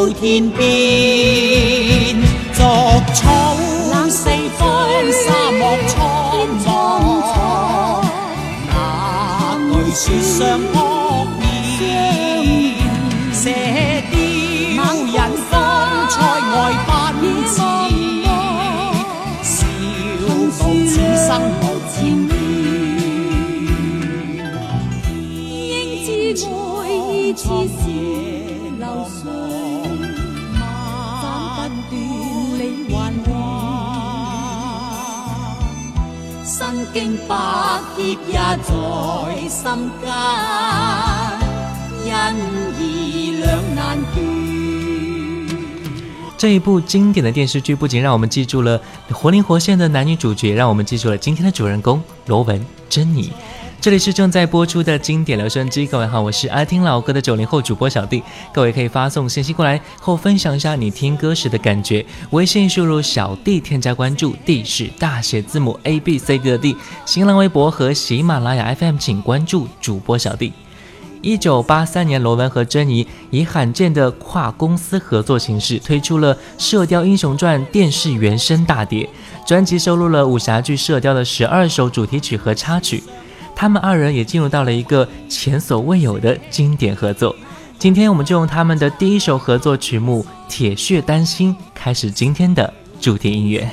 到天边，逐草冷四方，沙漠苍茫。那句雪上扑面，射雕猛人方在外奔驰。笑傲此生无天边，应知爱意也在心这一部经典的电视剧不仅让我们记住了活灵活现的男女主角，让我们记住了今天的主人公罗文、珍妮。这里是正在播出的经典留声机，各位好，我是爱听老歌的九零后主播小弟。各位可以发送信息过来，后分享一下你听歌时的感觉。微信输入“小弟”添加关注，D 是大写字母 A B C 的 D。新浪微博和喜马拉雅 FM 请关注主播小弟。一九八三年，罗文和珍妮以罕见的跨公司合作形式推出了《射雕英雄传》电视原声大碟，专辑收录了武侠剧《射雕》的十二首主题曲和插曲。他们二人也进入到了一个前所未有的经典合作。今天我们就用他们的第一首合作曲目《铁血丹心》开始今天的主题音乐。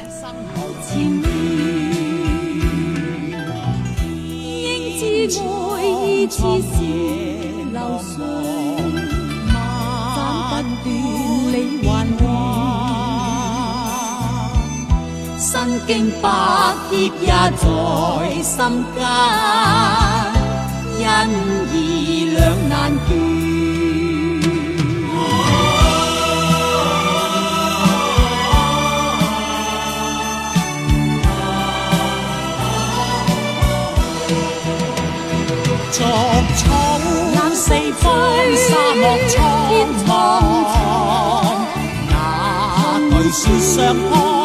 身经百劫也在心间，恩义两难决。啊啊茫，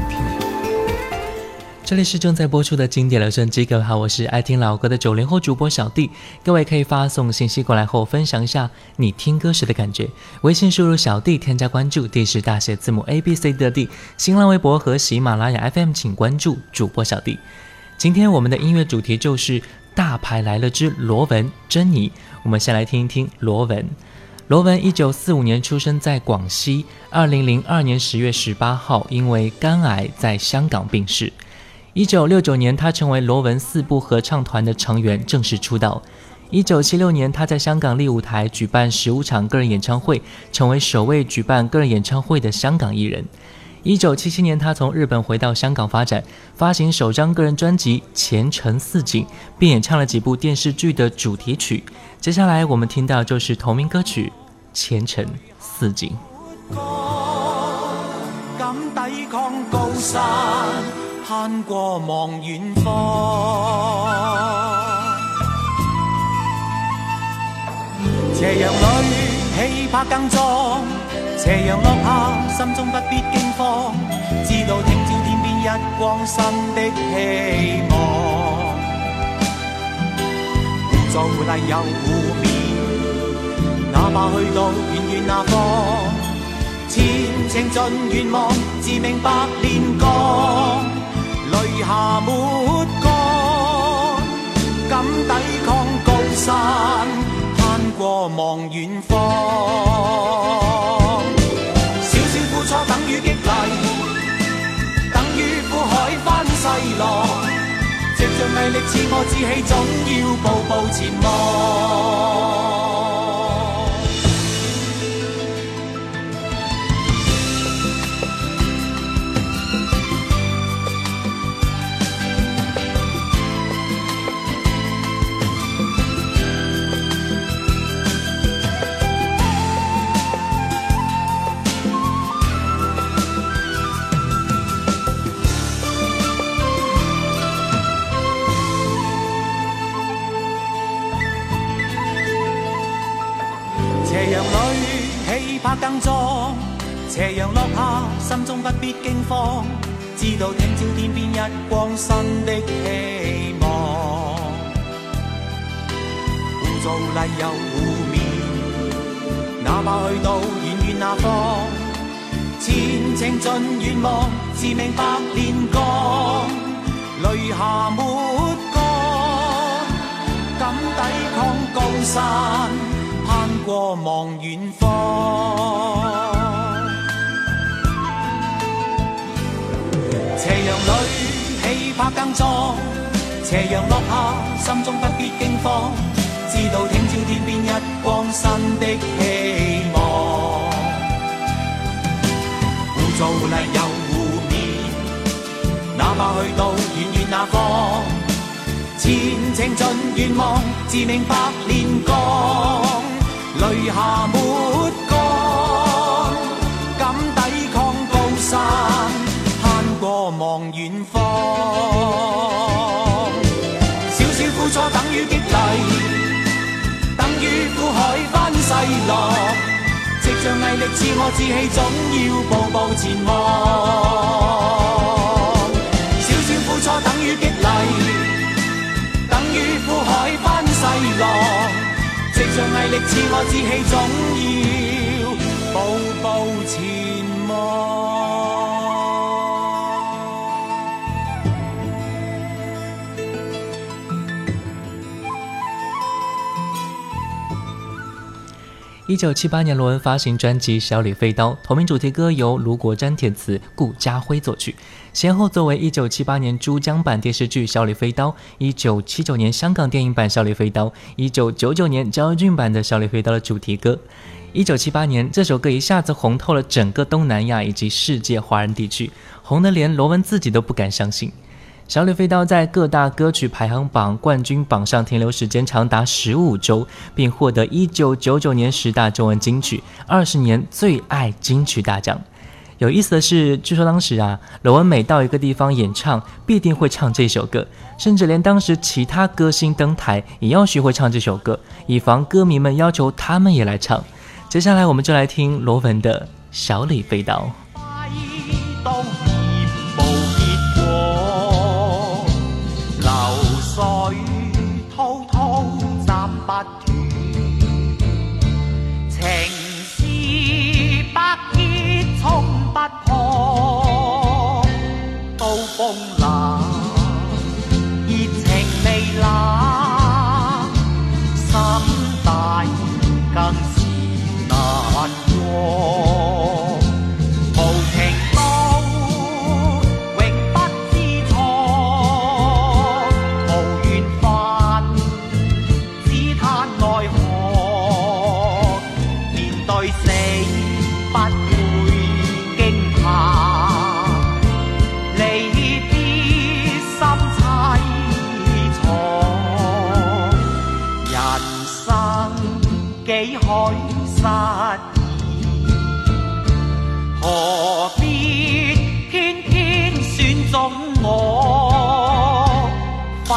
这里是正在播出的经典留声机，各位好，我是爱听老歌的九零后主播小弟，各位可以发送信息过来和我分享一下你听歌时的感觉。微信输入小弟添加关注，D 是大写字母 A B C 的 D。新浪微博和喜马拉雅 FM 请关注主播小弟。今天我们的音乐主题就是大牌来了之罗文、珍妮。我们先来听一听罗文。罗文一九四五年出生在广西，二零零二年十月十八号因为肝癌在香港病逝。一九六九年，他成为罗文四部合唱团的成员，正式出道。一九七六年，他在香港立舞台举办十五场个人演唱会，成为首位举办个人演唱会的香港艺人。一九七七年，他从日本回到香港发展，发行首张个人专辑《前程似锦》，并演唱了几部电视剧的主题曲。接下来我们听到就是同名歌曲《前程似锦》。翻过望远方，斜阳里起拍更壮。斜阳落下，心中不必惊慌，知道听朝天边一光新的希望。互助互利又互勉，哪怕去到远远那方，前程尽愿望，自命百年光。泪下抹干，敢抵抗高山，攀过望远方。小小苦楚等于激励，等于苦海翻细浪。藉着毅力，自我志气，总要步步前望。不必惊慌，知道听朝天边日光，新的希望。互助丽又互勉，哪怕去到远远那方，前程尽愿望，自命百炼钢，泪下没干，敢抵抗高山，攀过望远方。斜阳里，气拍更壮。斜阳落下，心中不必惊慌。知道听朝天边日光，新的希望。互助力又互勉，哪怕去到远远那方。前程尽愿望，自命百炼钢，泪下满。望远方，少少苦楚等于激励，等于苦海翻世浪，藉着毅力自我志气，总要步步前望。少少苦楚等于激励，等于苦海翻世浪，藉着毅力自我志气，总要步步前望。一九七八年，罗文发行专辑《小李飞刀》，同名主题歌由卢国沾填词，顾嘉辉作曲，先后作为一九七八年珠江版电视剧《小李飞刀》、一九七九年香港电影版《小李飞刀》、一九九九年焦俊版的《小李飞刀》的主题歌。一九七八年，这首歌一下子红透了整个东南亚以及世界华人地区，红得连罗文自己都不敢相信。《小李飞刀》在各大歌曲排行榜冠军榜上停留时间长达十五周，并获得一九九九年十大中文金曲、二十年最爱金曲大奖。有意思的是，据说当时啊，罗文每到一个地方演唱，必定会唱这首歌，甚至连当时其他歌星登台，也要学会唱这首歌，以防歌迷们要求他们也来唱。接下来，我们就来听罗文的《小李飞刀》。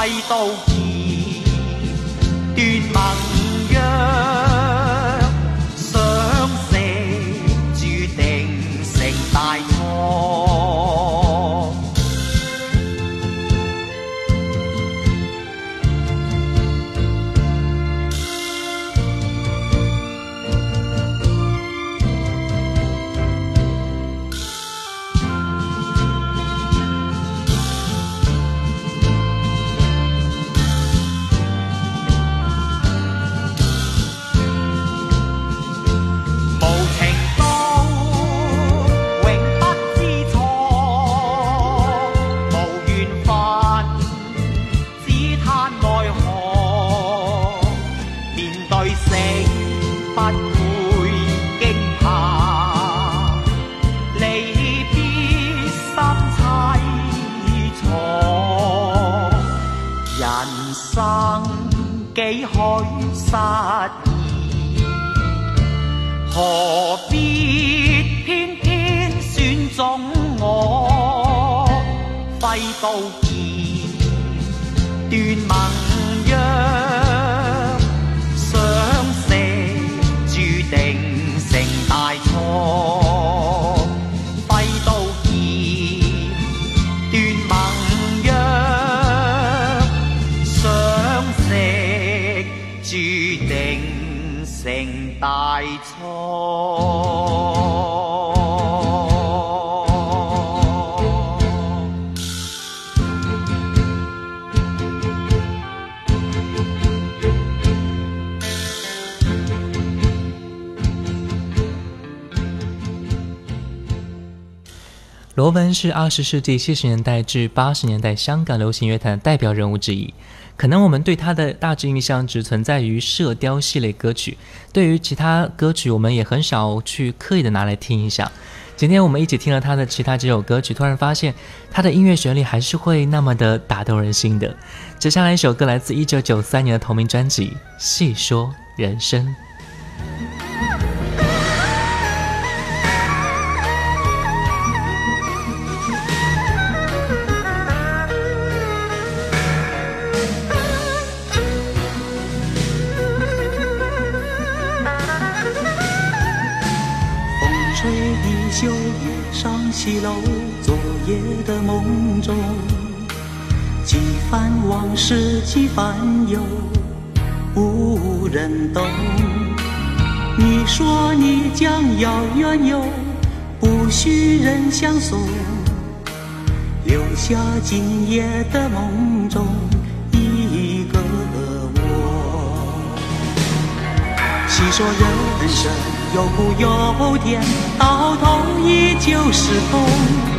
制度。何必偏偏选中我，挥刀剑，断。罗文是二十世纪七十年代至八十年代香港流行乐坛的代表人物之一。可能我们对他的大致印象只存在于《射雕》系列歌曲，对于其他歌曲，我们也很少去刻意的拿来听一下。今天我们一起听了他的其他几首歌曲，突然发现他的音乐旋律还是会那么的打动人心的。接下来一首歌来自一九九三年的同名专辑《细说人生》。的梦中，几番往事，几番忧，无人懂。你说你将要远游，不许人相送，留下今夜的梦中一个我。细说人生有苦有甜，到头依旧是空。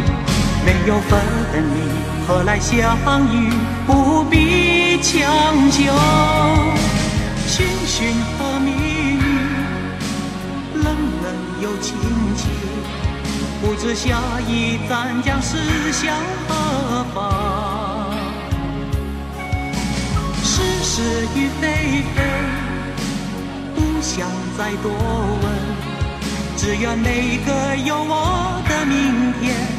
没有分离，何来相遇？不必强求。寻寻和觅觅，冷冷又清清，不知下一站将驶向何方。是是与非非，不想再多问。只愿每个有我的明天。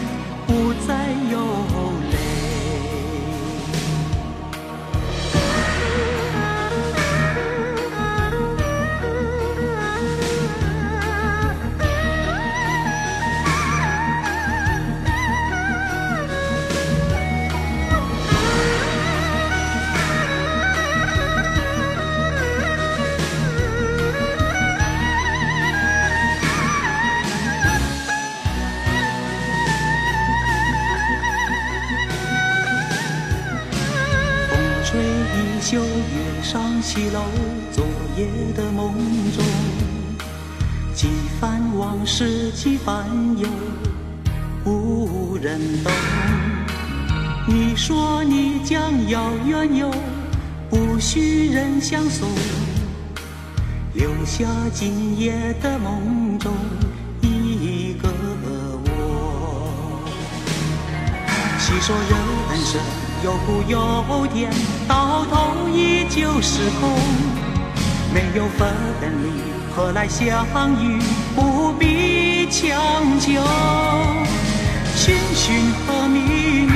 不再有。起楼，昨夜的梦中，几番往事，几番忧，无人懂。你说你将要远游，不许人相送，留下今夜的梦中一个我。细说人生有苦有甜，到头。依旧是空，没有分离，何来相遇？不必强求，寻寻和觅觅，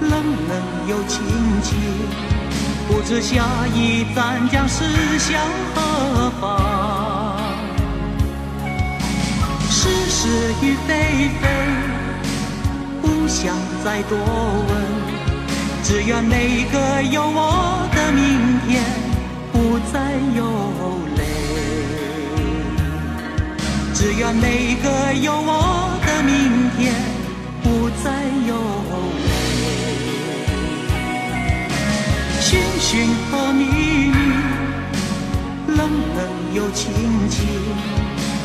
冷冷又清清，不知下一站将驶向何方？是是与非非，不想再多问。只愿每个有我的明天不再有泪，只愿每个有我的明天不再有泪。寻寻和觅觅，冷冷又清清，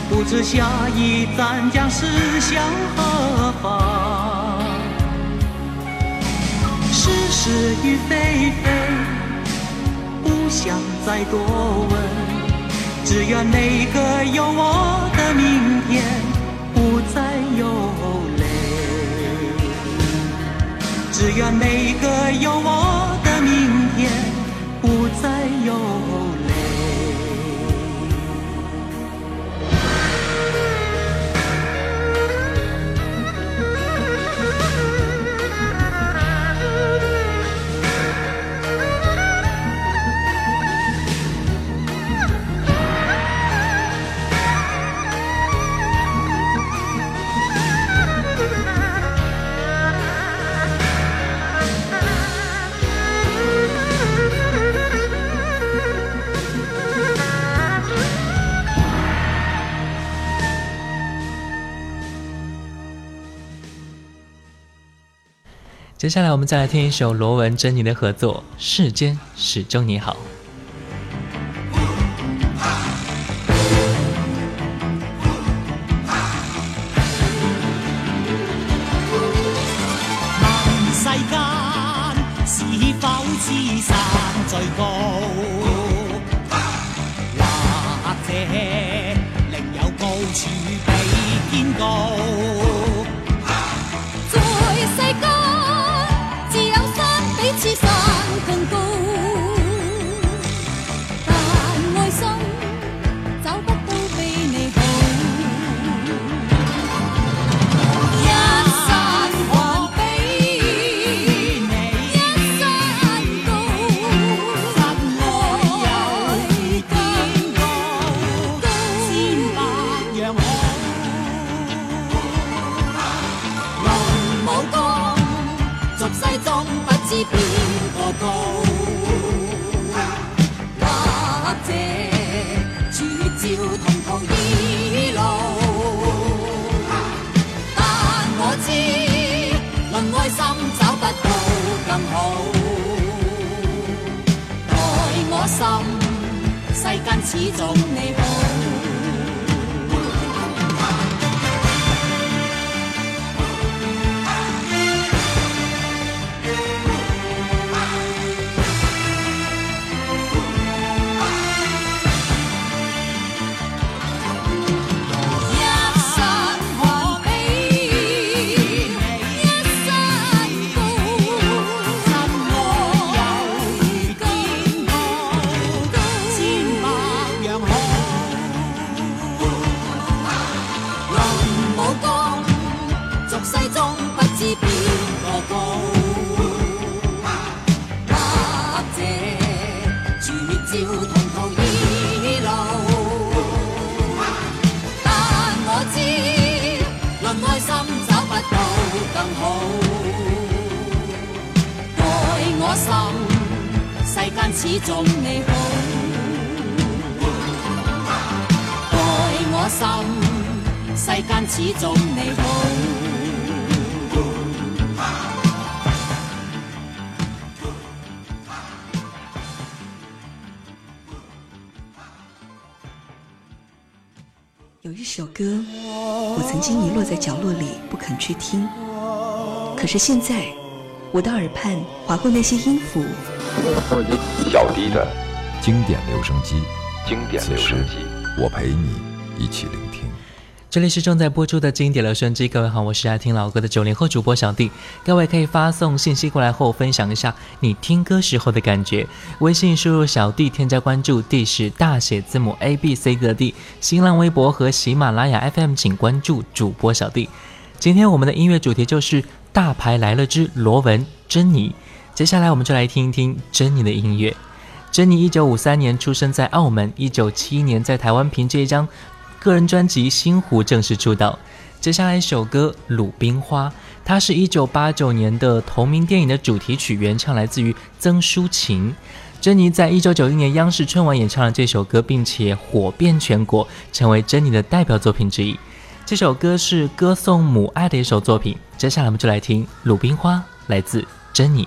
不知下一站将驶向何方。是与非非，不想再多问。只愿每个有我的明天，不再有泪。只愿每个有我的明天，不再有。接下来，我们再来听一首罗文、珍妮的合作《世间始终你好》。问世间是否知山最高，或者另有高处比天高？心，世间始终你好。有一首歌，我曾经遗落在角落里，不肯去听。可是现在，我的耳畔划过那些音符。小迪的，经典留声机，经典留声机，我陪你一起聆听。这里是正在播出的经典留声机。各位好，我是爱听老歌的九零后主播小弟。各位可以发送信息过来和我分享一下你听歌时候的感觉。微信输入小弟添加关注，D 是大写字母 A B C 的 D。新浪微博和喜马拉雅 FM 请关注主播小弟。今天我们的音乐主题就是《大牌来了之罗文珍妮》。接下来我们就来听一听珍妮的音乐。珍妮一九五三年出生在澳门，一九七一年在台湾凭借一张个人专辑《星湖》正式出道。接下来一首歌《鲁冰花》，它是一九八九年的同名电影的主题曲，原唱来自于曾淑琴。珍妮在一九九一年央视春晚演唱了这首歌，并且火遍全国，成为珍妮的代表作品之一。这首歌是歌颂母爱的一首作品。接下来我们就来听《鲁冰花》，来自珍妮。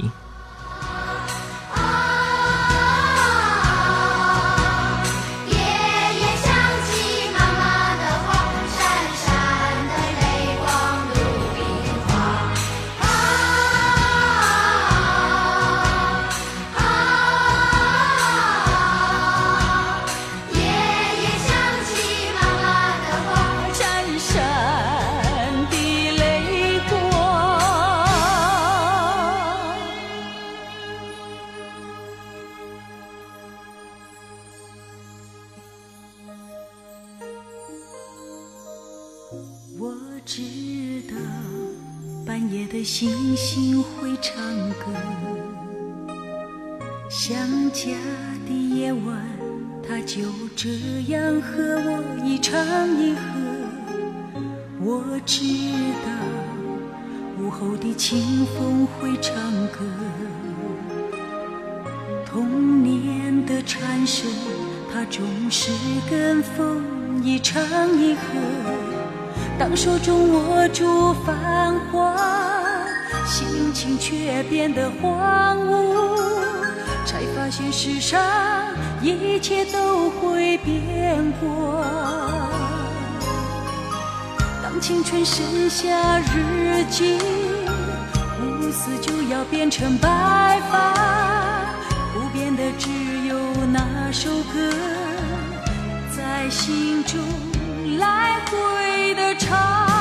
童年的蝉声，它总是跟风一唱一和。当手中握住繁华，心情却变得荒芜。才发现世上一切都会变过。当青春剩下日记，乌丝就要变成白发。也只有那首歌，在心中来回的唱。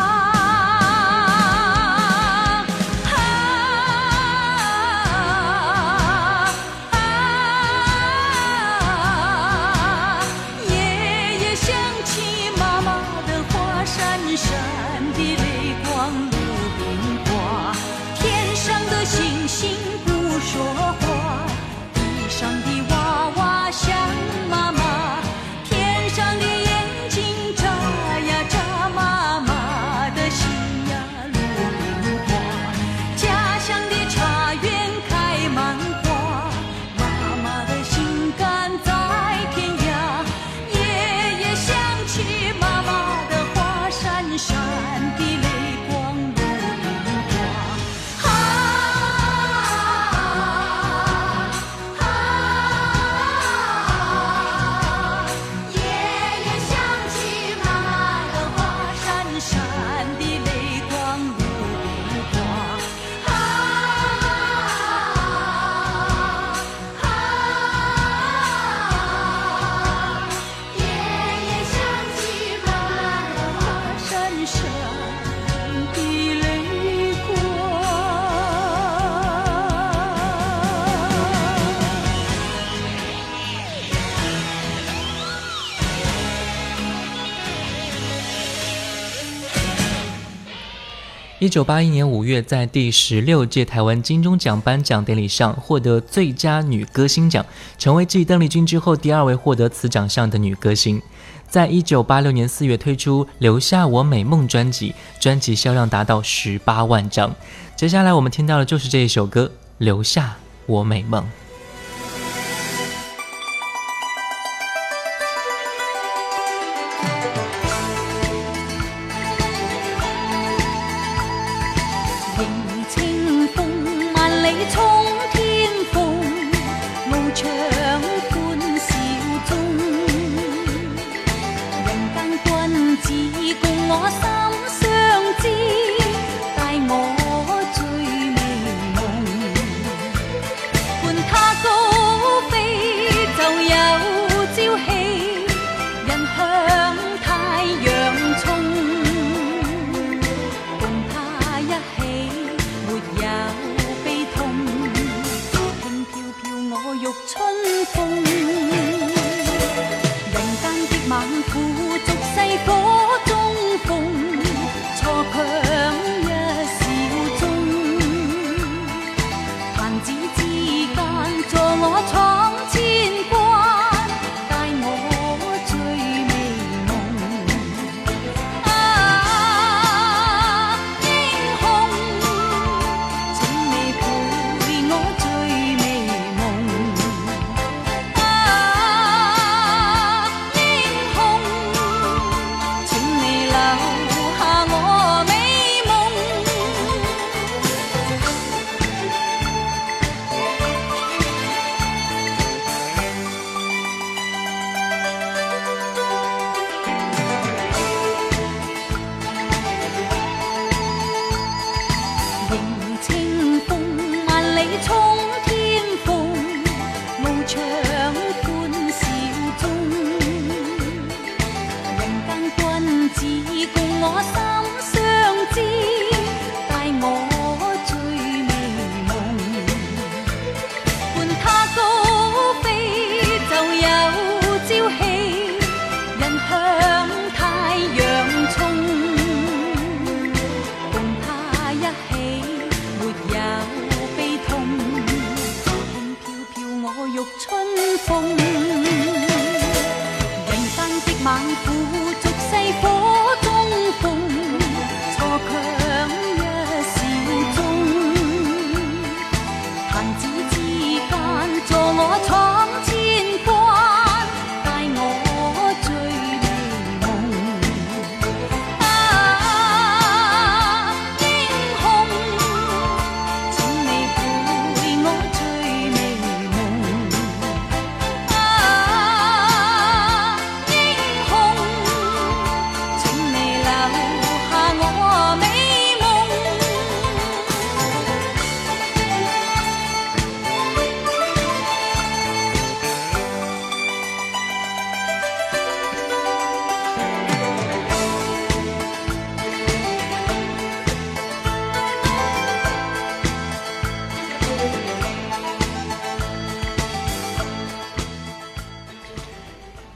一九八一年五月，在第十六届台湾金钟奖颁奖典礼上，获得最佳女歌星奖，成为继邓丽君之后第二位获得此奖项的女歌星。在一九八六年四月推出《留下我美梦》专辑，专辑销量达到十八万张。接下来我们听到的就是这一首歌《留下我美梦》。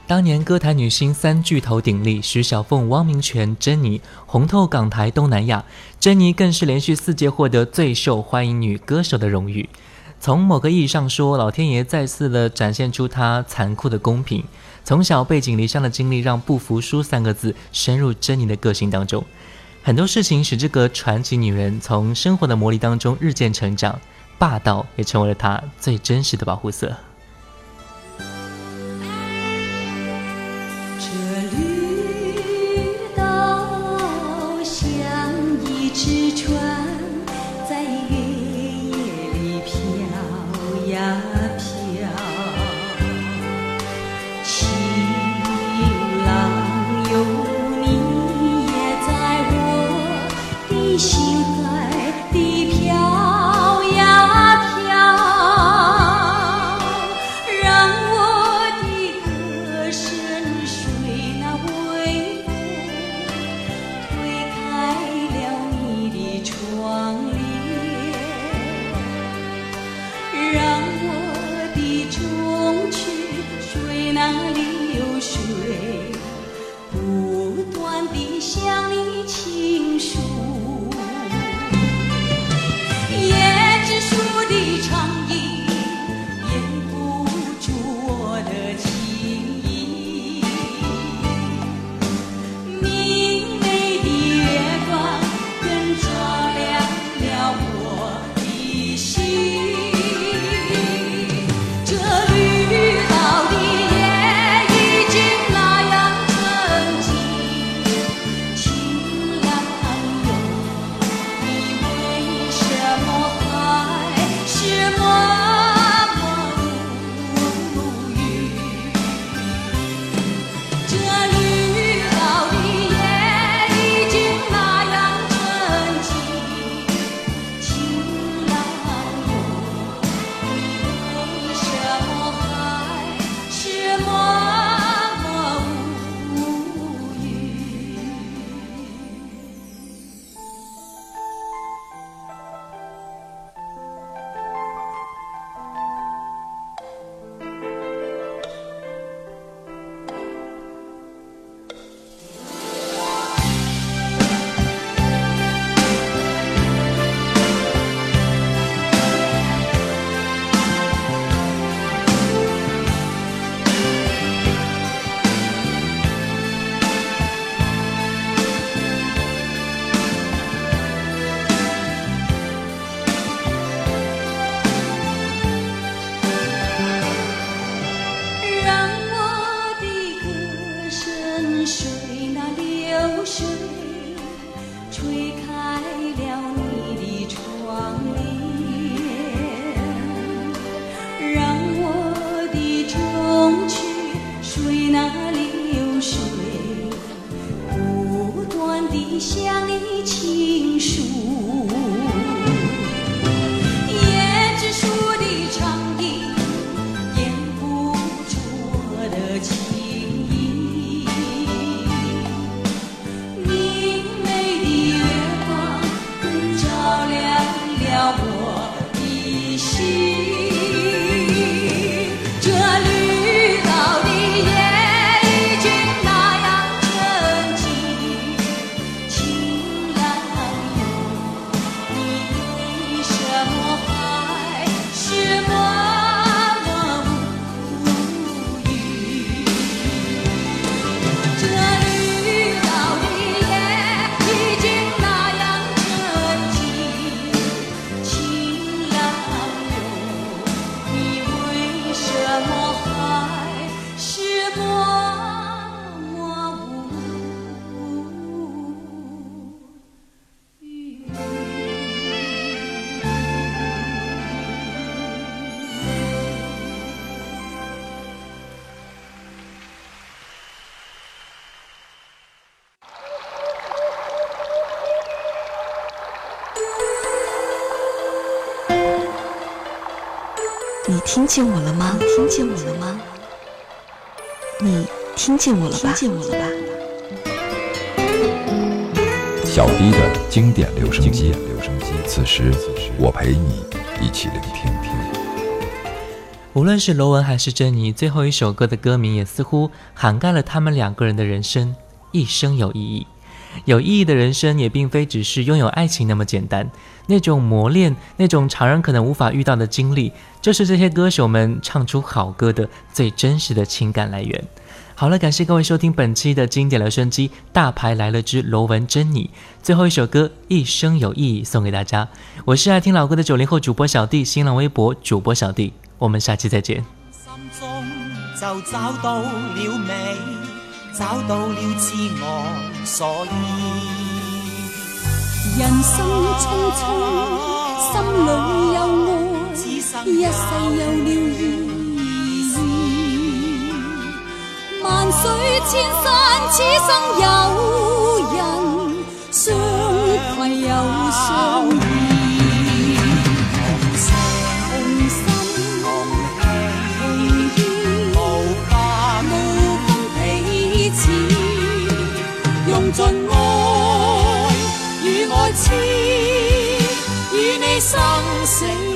当年歌坛女星三巨头鼎立，徐小凤、汪明荃、珍妮红透港台东南亚，珍妮更是连续四届获得最受欢迎女歌手的荣誉。从某个意义上说，老天爷再次的展现出他残酷的公平。从小背井离乡的经历，让“不服输”三个字深入珍妮的个性当中。很多事情使这个传奇女人从生活的磨砺当中日渐成长，霸道也成为了她最真实的保护色。向你倾诉，椰子树的长。你听见我了吗？你听见我了吗？你听见我了吧？听见我了吧？小 D 的经典留声机，此时我陪你一起聆听。无论是罗文还是珍妮，最后一首歌的歌名也似乎涵盖了他们两个人的人生，一生有意义。有意义的人生也并非只是拥有爱情那么简单。那种磨练，那种常人可能无法遇到的经历，就是这些歌手们唱出好歌的最真实的情感来源。好了，感谢各位收听本期的《经典留声机》，大牌来了之罗文、珍妮，最后一首歌《一生有意义》送给大家。我是爱听老歌的九零后主播小弟，新浪微博主播小弟，我们下期再见。找到了自我所依，人生匆匆，心里有爱，一世有了意义。万水千山，此生有人，相携又相。依。生死。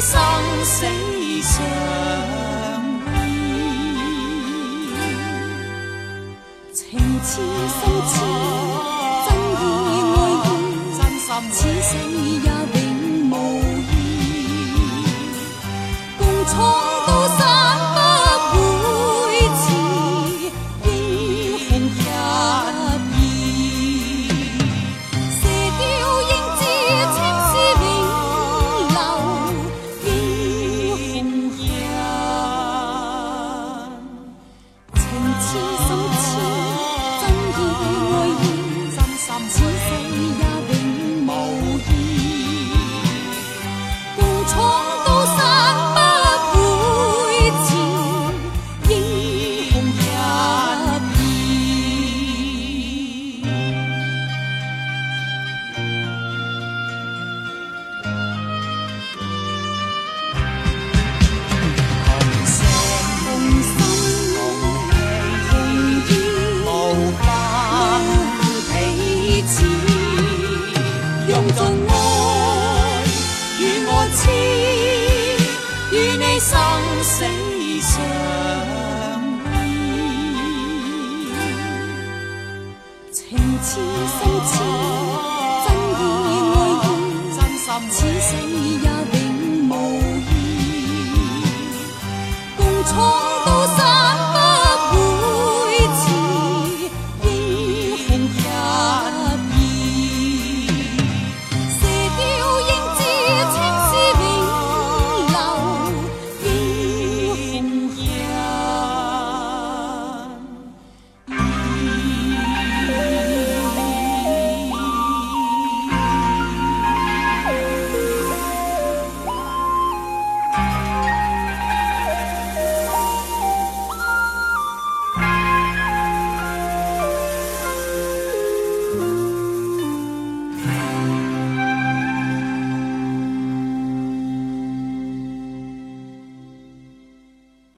生死相依，情痴心痴，真心意，真心意。每次。